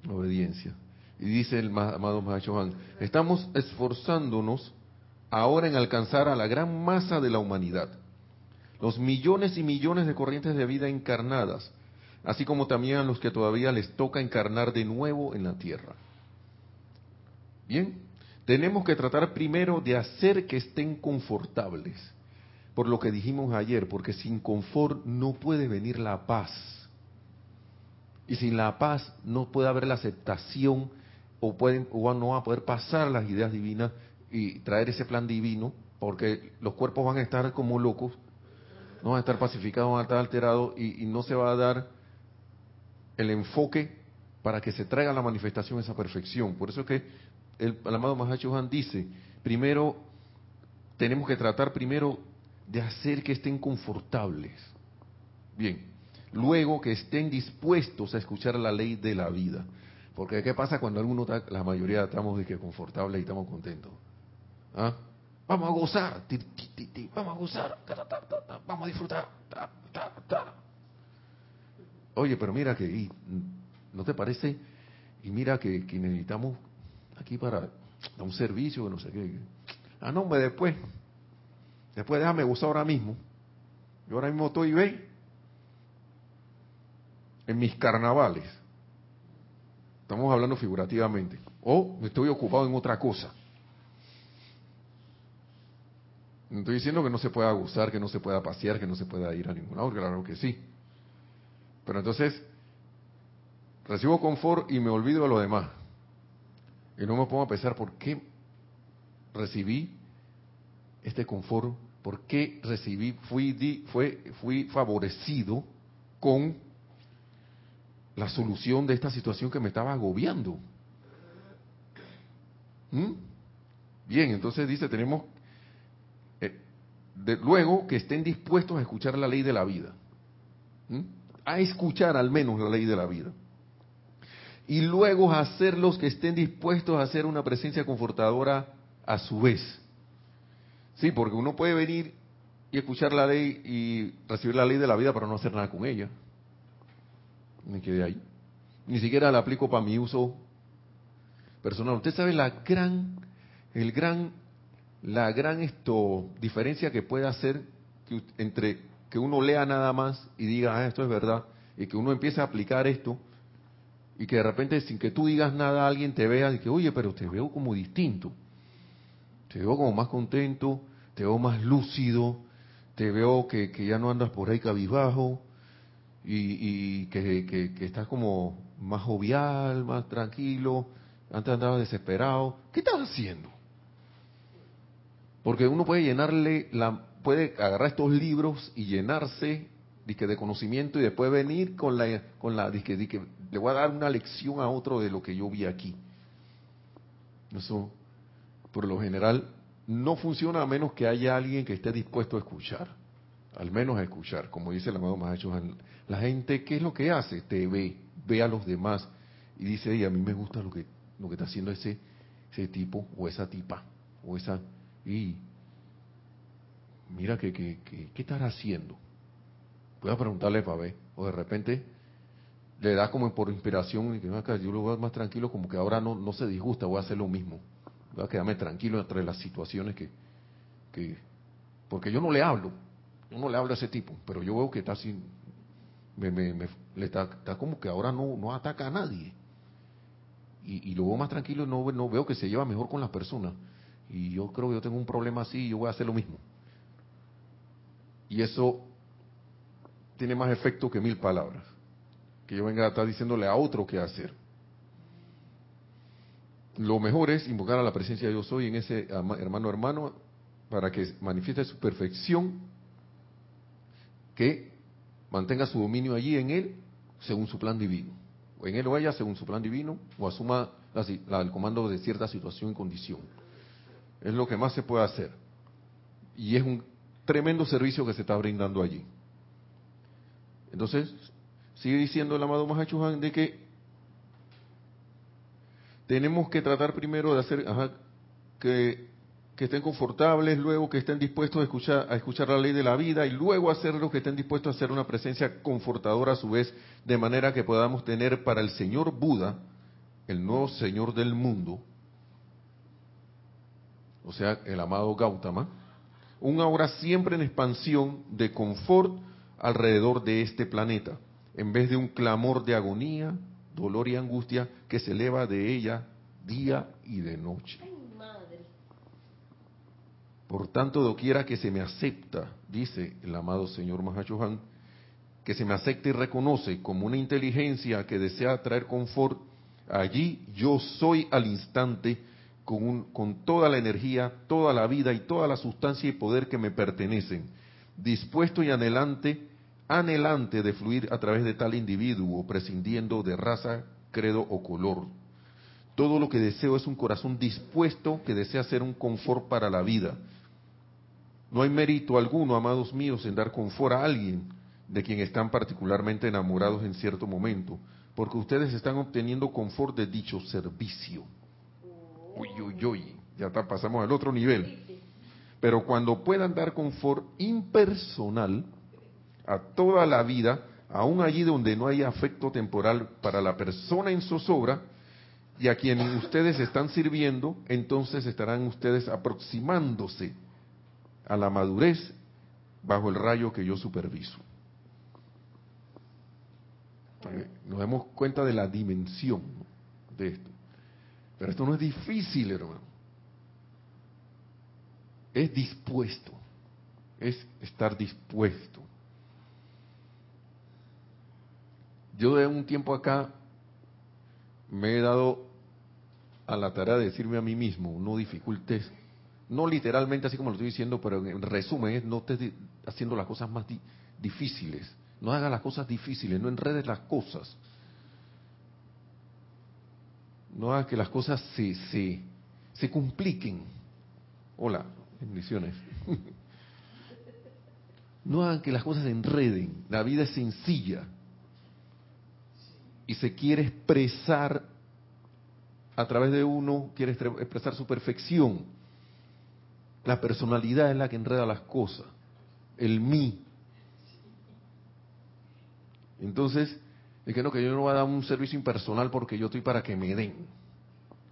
Obediencia. Y dice el amado Mahachohan, estamos esforzándonos ahora en alcanzar a la gran masa de la humanidad, los millones y millones de corrientes de vida encarnadas, así como también a los que todavía les toca encarnar de nuevo en la tierra. Bien, tenemos que tratar primero de hacer que estén confortables, por lo que dijimos ayer, porque sin confort no puede venir la paz. Y sin la paz no puede haber la aceptación o, pueden, o no va a poder pasar las ideas divinas y traer ese plan divino, porque los cuerpos van a estar como locos, no van a estar pacificados, van a estar alterados y, no se va a dar el enfoque para que se traiga la manifestación esa perfección. Por eso es que el, amado Mahacho Han dice, primero tenemos que tratar primero de hacer que estén confortables. Bien, luego que estén dispuestos a escuchar la ley de la vida. Porque ¿qué pasa cuando alguno, la mayoría estamos de que confortables y estamos contentos? ¿Ah? Vamos a gozar, vamos a gozar, vamos a disfrutar. Oye, pero mira que, ¿no te parece? Y mira que, necesitamos aquí para un servicio, no sé qué. Ah, no, hombre, después. Después déjame gozar ahora mismo. Yo ahora mismo estoy, ¿ve? En mis carnavales. Estamos hablando figurativamente. O me estoy ocupado en otra cosa. No estoy diciendo que no se pueda gozar, que no se pueda pasear, que no se pueda ir a ningún lado, claro que sí. Pero entonces, recibo confort y me olvido de lo demás. Y no me pongo a pensar por qué recibí este confort, por qué recibí, fui, fue, fui favorecido con la solución de esta situación que me estaba agobiando. ¿Mm? Bien, entonces dice, tenemos eh, luego que estén dispuestos a escuchar la ley de la vida. ¿Mm? A escuchar al menos la ley de la vida. Y luego hacerlos que estén dispuestos a hacer una presencia confortadora a su vez. Sí, porque uno puede venir y escuchar la ley y recibir la ley de la vida para no hacer nada con ella me quedé ahí. Ni siquiera la aplico para mi uso personal. Usted sabe la gran, el gran, la gran esto diferencia que puede hacer entre que uno lea nada más y diga, ah, esto es verdad, y que uno empiece a aplicar esto, y que de repente sin que tú digas nada alguien te vea y que, oye, pero te veo como distinto, te veo como más contento, te veo más lúcido, te veo que, que ya no andas por ahí cabizbajo, y, que, estás como más jovial, más tranquilo, antes andabas desesperado. ¿Qué estás haciendo? Porque uno puede llenarle, la, puede agarrar estos libros y llenarse de, conocimiento y después venir con la, con la, le voy a dar una lección a otro de lo que yo vi aquí. Eso, por lo general, no funciona a menos que haya alguien que esté dispuesto a escuchar al menos a escuchar, como dice el amado Mahacho, la gente, ¿qué es lo que hace? Te ve, ve a los demás y dice, y a mí me gusta lo que, lo que está haciendo ese, ese tipo o esa tipa o esa, y mira que, que, ¿qué estará haciendo? Voy a preguntarle para o de repente le da como por inspiración y que yo lo veo más tranquilo, como que ahora no, no se disgusta, voy a hacer lo mismo, voy a quedarme tranquilo entre las situaciones que, que porque yo no le hablo, uno le habla a ese tipo, pero yo veo que está así, me, le está, como que ahora no, no ataca a nadie. Y, y lo veo más tranquilo no, no veo que se lleva mejor con las personas. Y yo creo que yo tengo un problema así y yo voy a hacer lo mismo. Y eso tiene más efecto que mil palabras. Que yo venga a estar diciéndole a otro qué hacer. Lo mejor es invocar a la presencia de yo soy en ese hermano hermano para que manifieste su perfección que mantenga su dominio allí en él según su plan divino. O en él o ella según su plan divino, o asuma el comando de cierta situación y condición. Es lo que más se puede hacer. Y es un tremendo servicio que se está brindando allí. Entonces, sigue diciendo el amado Mahachuhan de que tenemos que tratar primero de hacer que que estén confortables, luego que estén dispuestos a escuchar, a escuchar la ley de la vida y luego hacerlo que estén dispuestos a hacer una presencia confortadora a su vez, de manera que podamos tener para el Señor Buda, el nuevo Señor del mundo, o sea, el amado Gautama, un aura siempre en expansión de confort alrededor de este planeta, en vez de un clamor de agonía, dolor y angustia que se eleva de ella día y de noche. Por tanto, doquiera que se me acepta, dice el amado señor Mahachohan, que se me acepte y reconoce como una inteligencia que desea traer confort, allí yo soy al instante con, toda la energía, toda la vida y toda la sustancia y poder que me pertenecen, dispuesto y anhelante, anhelante de fluir a través de tal individuo, prescindiendo de raza, credo o color. Todo lo que deseo es un corazón dispuesto que desea ser un confort para la vida. No hay mérito alguno, amados míos, en dar confort a alguien de quien están particularmente enamorados en cierto momento, porque ustedes están obteniendo confort de dicho servicio. Uy, uy, uy, ya está, pasamos al otro nivel. Pero cuando puedan dar confort impersonal a toda la vida, aún allí donde no hay afecto temporal para la persona en zozobra y a quien ustedes están sirviendo, entonces estarán ustedes aproximándose a la madurez bajo el rayo que yo superviso. Nos damos cuenta de la dimensión de esto. Pero esto no es difícil, hermano. Es dispuesto. Es estar dispuesto. Yo de un tiempo acá me he dado a la tarea de decirme a mí mismo, no dificultes, no literalmente así como lo estoy diciendo, pero en resumen no estés haciendo las cosas más difíciles, no hagas las cosas difíciles, no enredes las cosas, no hagas que las cosas se, se, se compliquen. Hola, bendiciones. No hagan que las cosas se enreden, la vida es sencilla y se quiere expresar a través de uno, quiere expresar su perfección. La personalidad es la que enreda las cosas, el mí. Entonces, es que no, que yo no voy a dar un servicio impersonal porque yo estoy para que me den.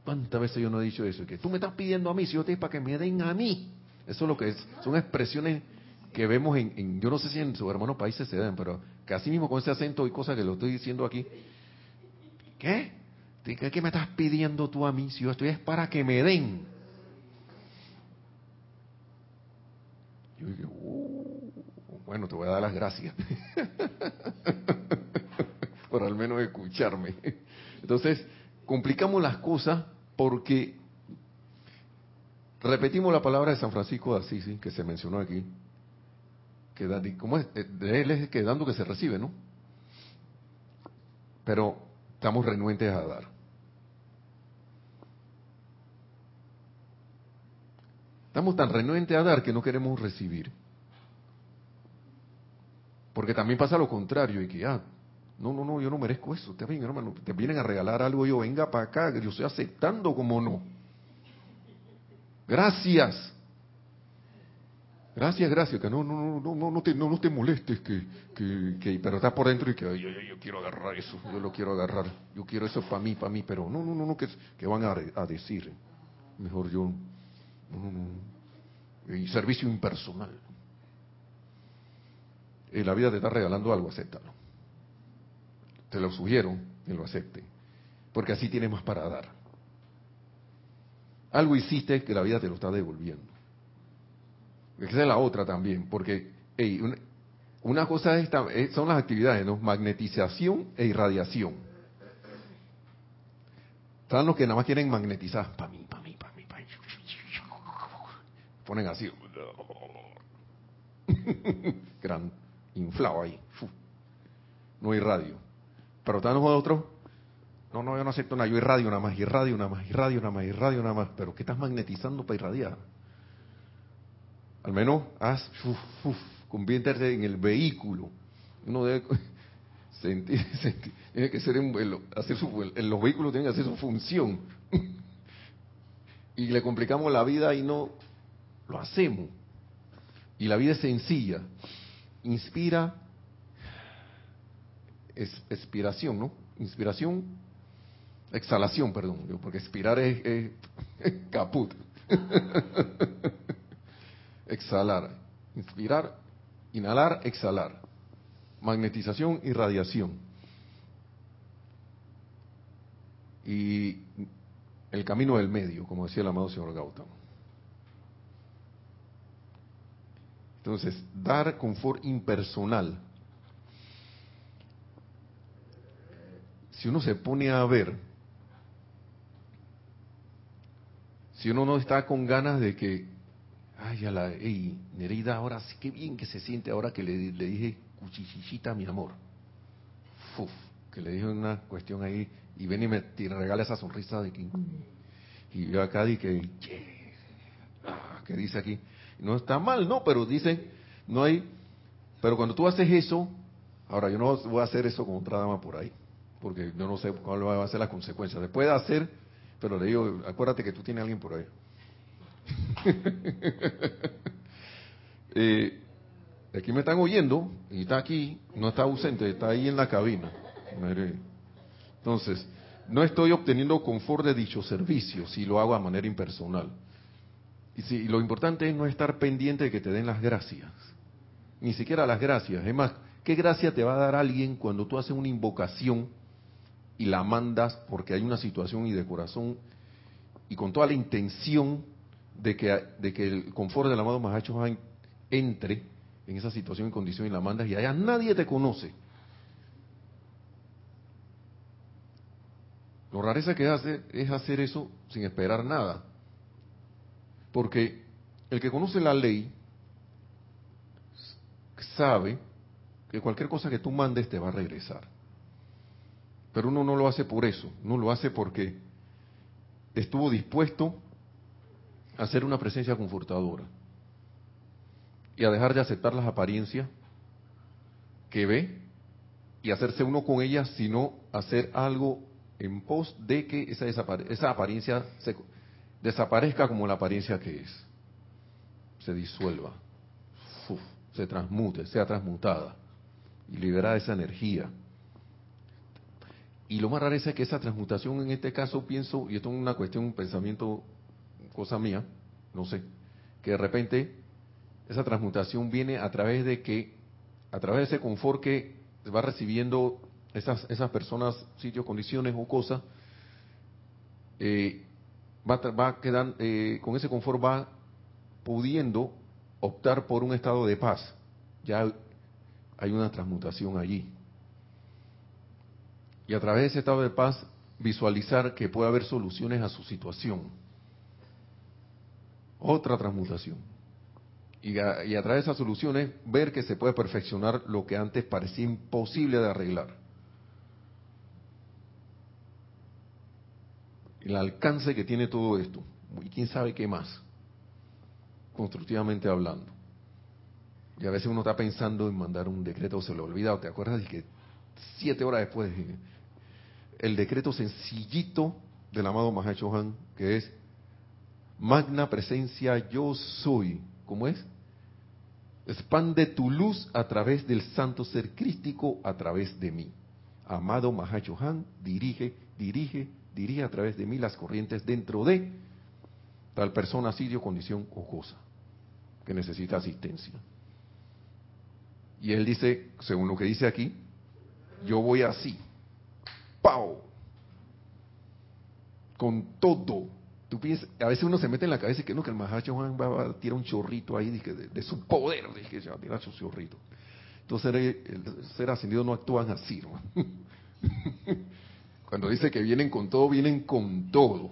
¿Cuántas veces yo no he dicho eso? Que tú me estás pidiendo a mí, si yo estoy para que me den a mí. Eso es lo que es. Son expresiones que vemos en, yo no sé si en sus hermanos países se den, pero así mismo con ese acento y cosas que lo estoy diciendo aquí. ¿Qué? ¿Qué me estás pidiendo tú a mí? Si yo estoy es para que me den. Yo digo, uh, bueno, te voy a dar las gracias. Por al menos escucharme. Entonces, complicamos las cosas porque repetimos la palabra de San Francisco de Asís, que se mencionó aquí. Que, ¿Cómo es? De él es que dando que se recibe, ¿no? Pero estamos renuentes a dar. Estamos tan renuentes a dar que no queremos recibir. Porque también pasa lo contrario, y que, ah, no, no, no, yo no merezco eso. Te vienen, hermano, te vienen a regalar algo, yo venga para acá, yo estoy aceptando como no. Gracias. Gracias, gracias, que no, no, no, no, no te, no, no te molestes, que, que, que, pero estás por dentro y que yo, yo, quiero agarrar eso, yo lo quiero agarrar, yo quiero eso para mí, para mí, pero no, no, no, no, que, que van a, decir, mejor yo, no, no, no, servicio impersonal. Y la vida te está regalando algo, acéptalo. Te lo sugiero que lo acepte, porque así tienes más para dar. Algo hiciste que la vida te lo está devolviendo. Esa es la otra también, porque una, cosa es son las actividades, ¿no? Magnetización e irradiación. Están los que nada más quieren magnetizar, para mí, para mí, para mí, mí. Ponen así. Gran inflado ahí. No hay radio. Pero están otros. No, no, yo no acepto nada. Yo irradio nada más, irradio nada más, irradio nada más, irradio nada más. Pero ¿qué estás magnetizando para irradiar? Al menos haz, uf, conviértete en el vehículo. Uno debe sentir, tiene que ser en, hacer su, en los vehículos tienen que hacer su función. y le complicamos la vida y no, lo hacemos. Y la vida es sencilla. Inspira, expiración, ¿no? Inspiración, exhalación, perdón, porque expirar es, caput. Exhalar, inspirar, inhalar, exhalar. Magnetización y radiación. Y el camino del medio, como decía el amado señor Gautama. Entonces, dar confort impersonal. Si uno se pone a ver, si uno no está con ganas de que, ay, a la, ey, ahora sí que bien que se siente ahora que le, dije cuchichichita mi amor. Que le dije una cuestión ahí y ven y me regala esa sonrisa de que y yo acá dije que ah, ¿qué dice aquí no está mal no pero dicen no hay pero cuando tú haces eso ahora yo no voy a hacer eso con otra dama por ahí porque yo no sé cuál va a ser la consecuencia se puede hacer pero le digo acuérdate que tú tienes a alguien por ahí eh, aquí me están oyendo y está aquí no está ausente está ahí en la cabina entonces, no estoy obteniendo confort de dicho servicio si lo hago a manera impersonal. Y, si, lo importante es no estar pendiente de que te den las gracias. Ni siquiera las gracias. Es más, ¿qué gracia te va a dar alguien cuando tú haces una invocación y la mandas porque hay una situación y de corazón y con toda la intención de que, de que el confort del amado Mahacho entre en esa situación y condición y la mandas y allá nadie te conoce? Lo rareza que hace es hacer eso sin esperar nada. Porque el que conoce la ley sabe que cualquier cosa que tú mandes te va a regresar. Pero uno no lo hace por eso, no lo hace porque estuvo dispuesto a hacer una presencia confortadora y a dejar de aceptar las apariencias que ve y hacerse uno con ellas, sino hacer algo en pos de que esa, esa apariencia se desaparezca como la apariencia que es, se disuelva, se transmute, sea transmutada y libera esa energía. Y lo más raro es que esa transmutación en este caso pienso, y esto es una cuestión, un pensamiento, cosa mía, no sé, que de repente esa transmutación viene a través de que, a través de ese confort que va recibiendo esas, esas personas, sitios, condiciones o cosas, eh, va, va a quedar, eh, con ese confort va pudiendo optar por un estado de paz. Ya hay una transmutación allí. Y a través de ese estado de paz, visualizar que puede haber soluciones a su situación. Otra transmutación. Y a, y través de esas soluciones, ver que se puede perfeccionar lo que antes parecía imposible de arreglar. el alcance que tiene todo esto. Y quién sabe qué más, constructivamente hablando. Y a veces uno está pensando en mandar un decreto, se lo olvida, o te acuerdas de que siete horas después, el decreto sencillito del amado Mahacho Han, que es Magna presencia yo soy. ¿Cómo es? Expande tu luz a través del santo ser crístico a través de mí. Amado Mahacho Han, dirige, dirige, dirige a través de mí las corrientes dentro de tal persona, sitio, condición o cosa que necesita asistencia. Y él dice, según lo que dice aquí, yo voy así, ¡pau! Con todo. Tú piensas, a veces uno se mete en la cabeza y que no, que el Mahacho va a tirar un chorrito ahí de, su poder, que ya tira su chorrito. Entonces el ser ascendido no actúan así, ¿no? Cuando dice que vienen con todo, vienen con todo.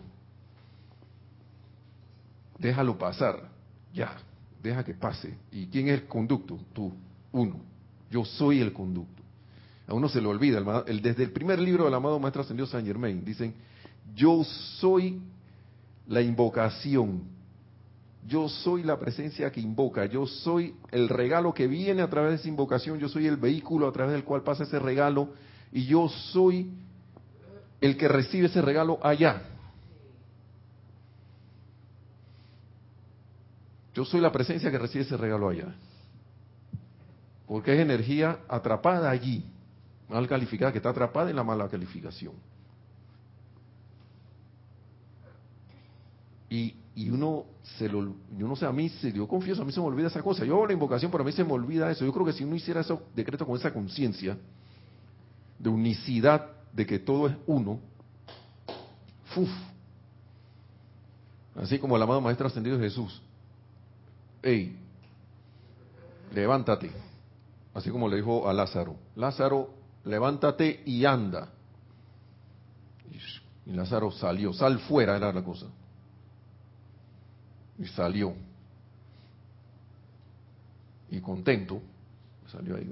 Déjalo pasar, ya, deja que pase. ¿Y quién es el conducto? Tú, uno. Yo soy el conducto. A uno se le olvida, el, desde el primer libro del amado Maestro Ascendido San Germain, dicen, yo soy la invocación, yo soy la presencia que invoca, yo soy el regalo que viene a través de esa invocación, yo soy el vehículo a través del cual pasa ese regalo y yo soy el que recibe ese regalo allá. Yo soy la presencia que recibe ese regalo allá. Porque es energía atrapada allí, mal calificada, que está atrapada en la mala calificación. Y, y uno se lo, yo no sé, a mí, se, yo confieso, a mí se me olvida esa cosa. Yo hago la invocación, pero a mí se me olvida eso. Yo creo que si uno hiciera ese decreto con esa conciencia de unicidad, de que todo es uno, ¡fuf! Así como el amado Maestro Ascendido Jesús. ¡Ey! Levántate. Así como le dijo a Lázaro. Lázaro, levántate y anda. Y Lázaro salió. Sal fuera era la cosa. Y salió. Y contento. Salió ahí.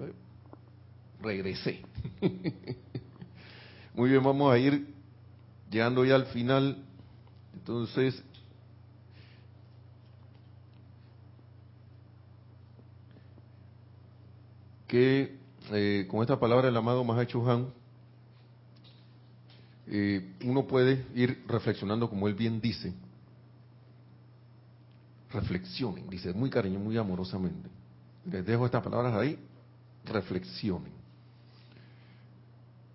Regresé. Muy bien, vamos a ir llegando ya al final. Entonces, que eh, con esta palabra del amado Mahacho Han, eh, uno puede ir reflexionando como él bien dice. Reflexionen, dice muy cariño, muy amorosamente. Les dejo estas palabras ahí, reflexionen.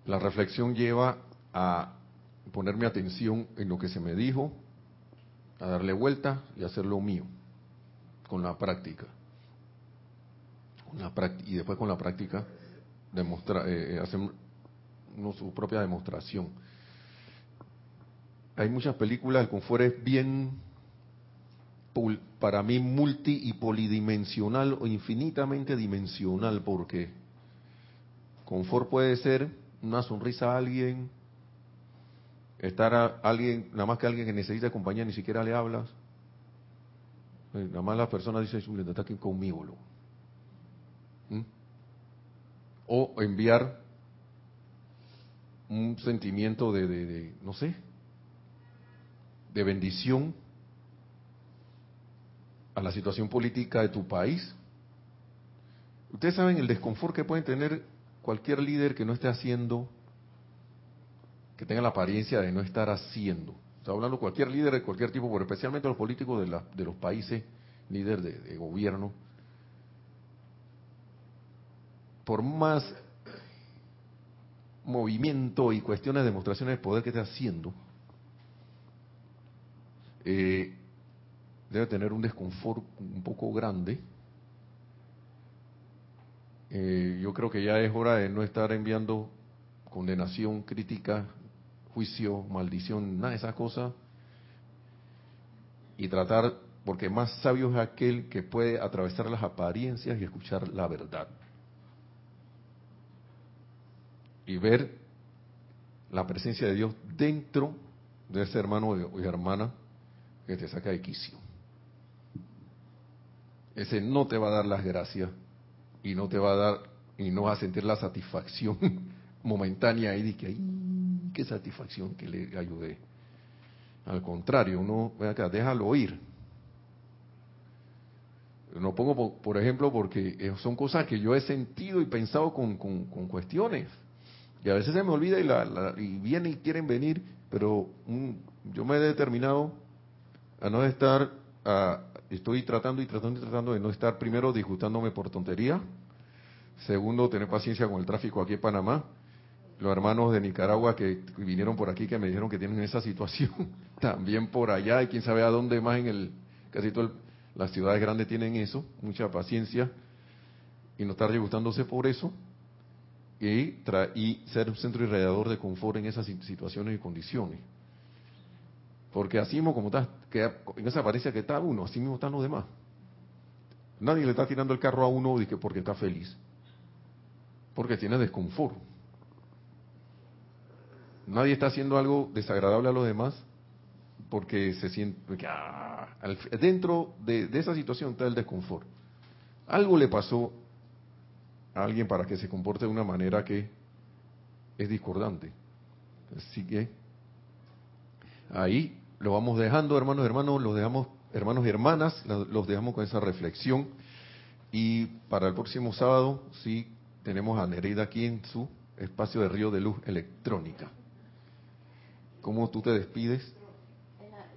La reflexión lleva a poner mi atención en lo que se me dijo, a darle vuelta y hacerlo mío, con la práctica y después con la práctica demostrar, eh, eh, hacer su propia demostración. Hay muchas películas, el confort es bien, para mí, multi y polidimensional o infinitamente dimensional, porque confort puede ser una sonrisa a alguien, estar a alguien, nada más que alguien que necesita compañía, ni siquiera le hablas. Eh, nada más las personas dicen, está aquí conmigo. Lo o enviar un sentimiento de, no sé, de bendición a la situación política de tu país. Ustedes saben el desconfort que puede tener cualquier líder que no esté haciendo, que tenga la apariencia de no estar haciendo. Está hablando cualquier líder de cualquier tipo, pero especialmente los políticos de, la, de los países, líderes de gobierno, por más movimiento y cuestiones de demostraciones de poder que esté haciendo, eh, debe tener un desconfort un poco grande. Eh, yo creo que ya es hora de no estar enviando condenación, crítica, juicio, maldición, nada de esas cosas. Y tratar, porque más sabio es aquel que puede atravesar las apariencias y escuchar la verdad. Y ver la presencia de Dios dentro de ese hermano o hermana que te saca de quicio. Ese no te va a dar las gracias y no te va a dar y no vas a sentir la satisfacción momentánea y de que ay, qué satisfacción que le ayudé. Al contrario, uno, acá, déjalo ir. No pongo, por, ejemplo, porque son cosas que yo he sentido y pensado con, con cuestiones y a veces se me olvida y, la, y vienen y quieren venir, pero yo me he determinado a no estar, estoy tratando y tratando y tratando de no estar primero disgustándome por tontería, segundo tener paciencia con el tráfico aquí en Panamá, los hermanos de Nicaragua que vinieron por aquí que me dijeron que tienen esa situación, también por allá y quién sabe a dónde más en el, casi todas las ciudades grandes tienen eso, mucha paciencia y no estar disgustándose por eso y, y ser un centro irradiador de confort en esas situaciones y condiciones. Porque así mismo como en esa apariencia que está uno, así mismo están los demás. Nadie le está tirando el carro a uno porque está feliz. Porque tiene desconfort. Nadie está haciendo algo desagradable a los demás porque se siente... Ah, dentro de, de esa situación está el desconfort. Algo le pasó alguien para que se comporte de una manera que es discordante. Así que ahí lo vamos dejando, hermanos, hermanos, los dejamos, hermanos y hermanas, los dejamos con esa reflexión. Y para el próximo sábado, sí, tenemos a Nereida aquí en su espacio de Río de Luz Electrónica. ¿Cómo tú te despides?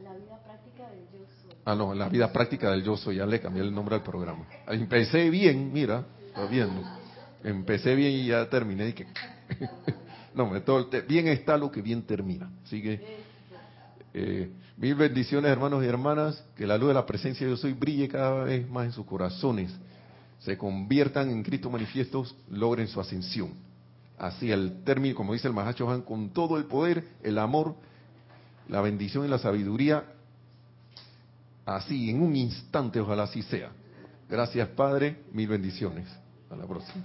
La, La vida práctica del yo soy. Ah, no, la vida práctica del yo soy. Ya le cambié el nombre al programa. Empecé bien, mira, está viendo. Empecé bien y ya terminé. Y que... no, todo, bien está lo que bien termina. Así que, eh, mil bendiciones, hermanos y hermanas. Que la luz de la presencia de yo soy brille cada vez más en sus corazones. Se conviertan en Cristo manifiestos, logren su ascensión. Así el término, como dice el Mahacho Han, con todo el poder, el amor, la bendición y la sabiduría, así, en un instante, ojalá así sea. Gracias, Padre, mil bendiciones. Hasta la próxima.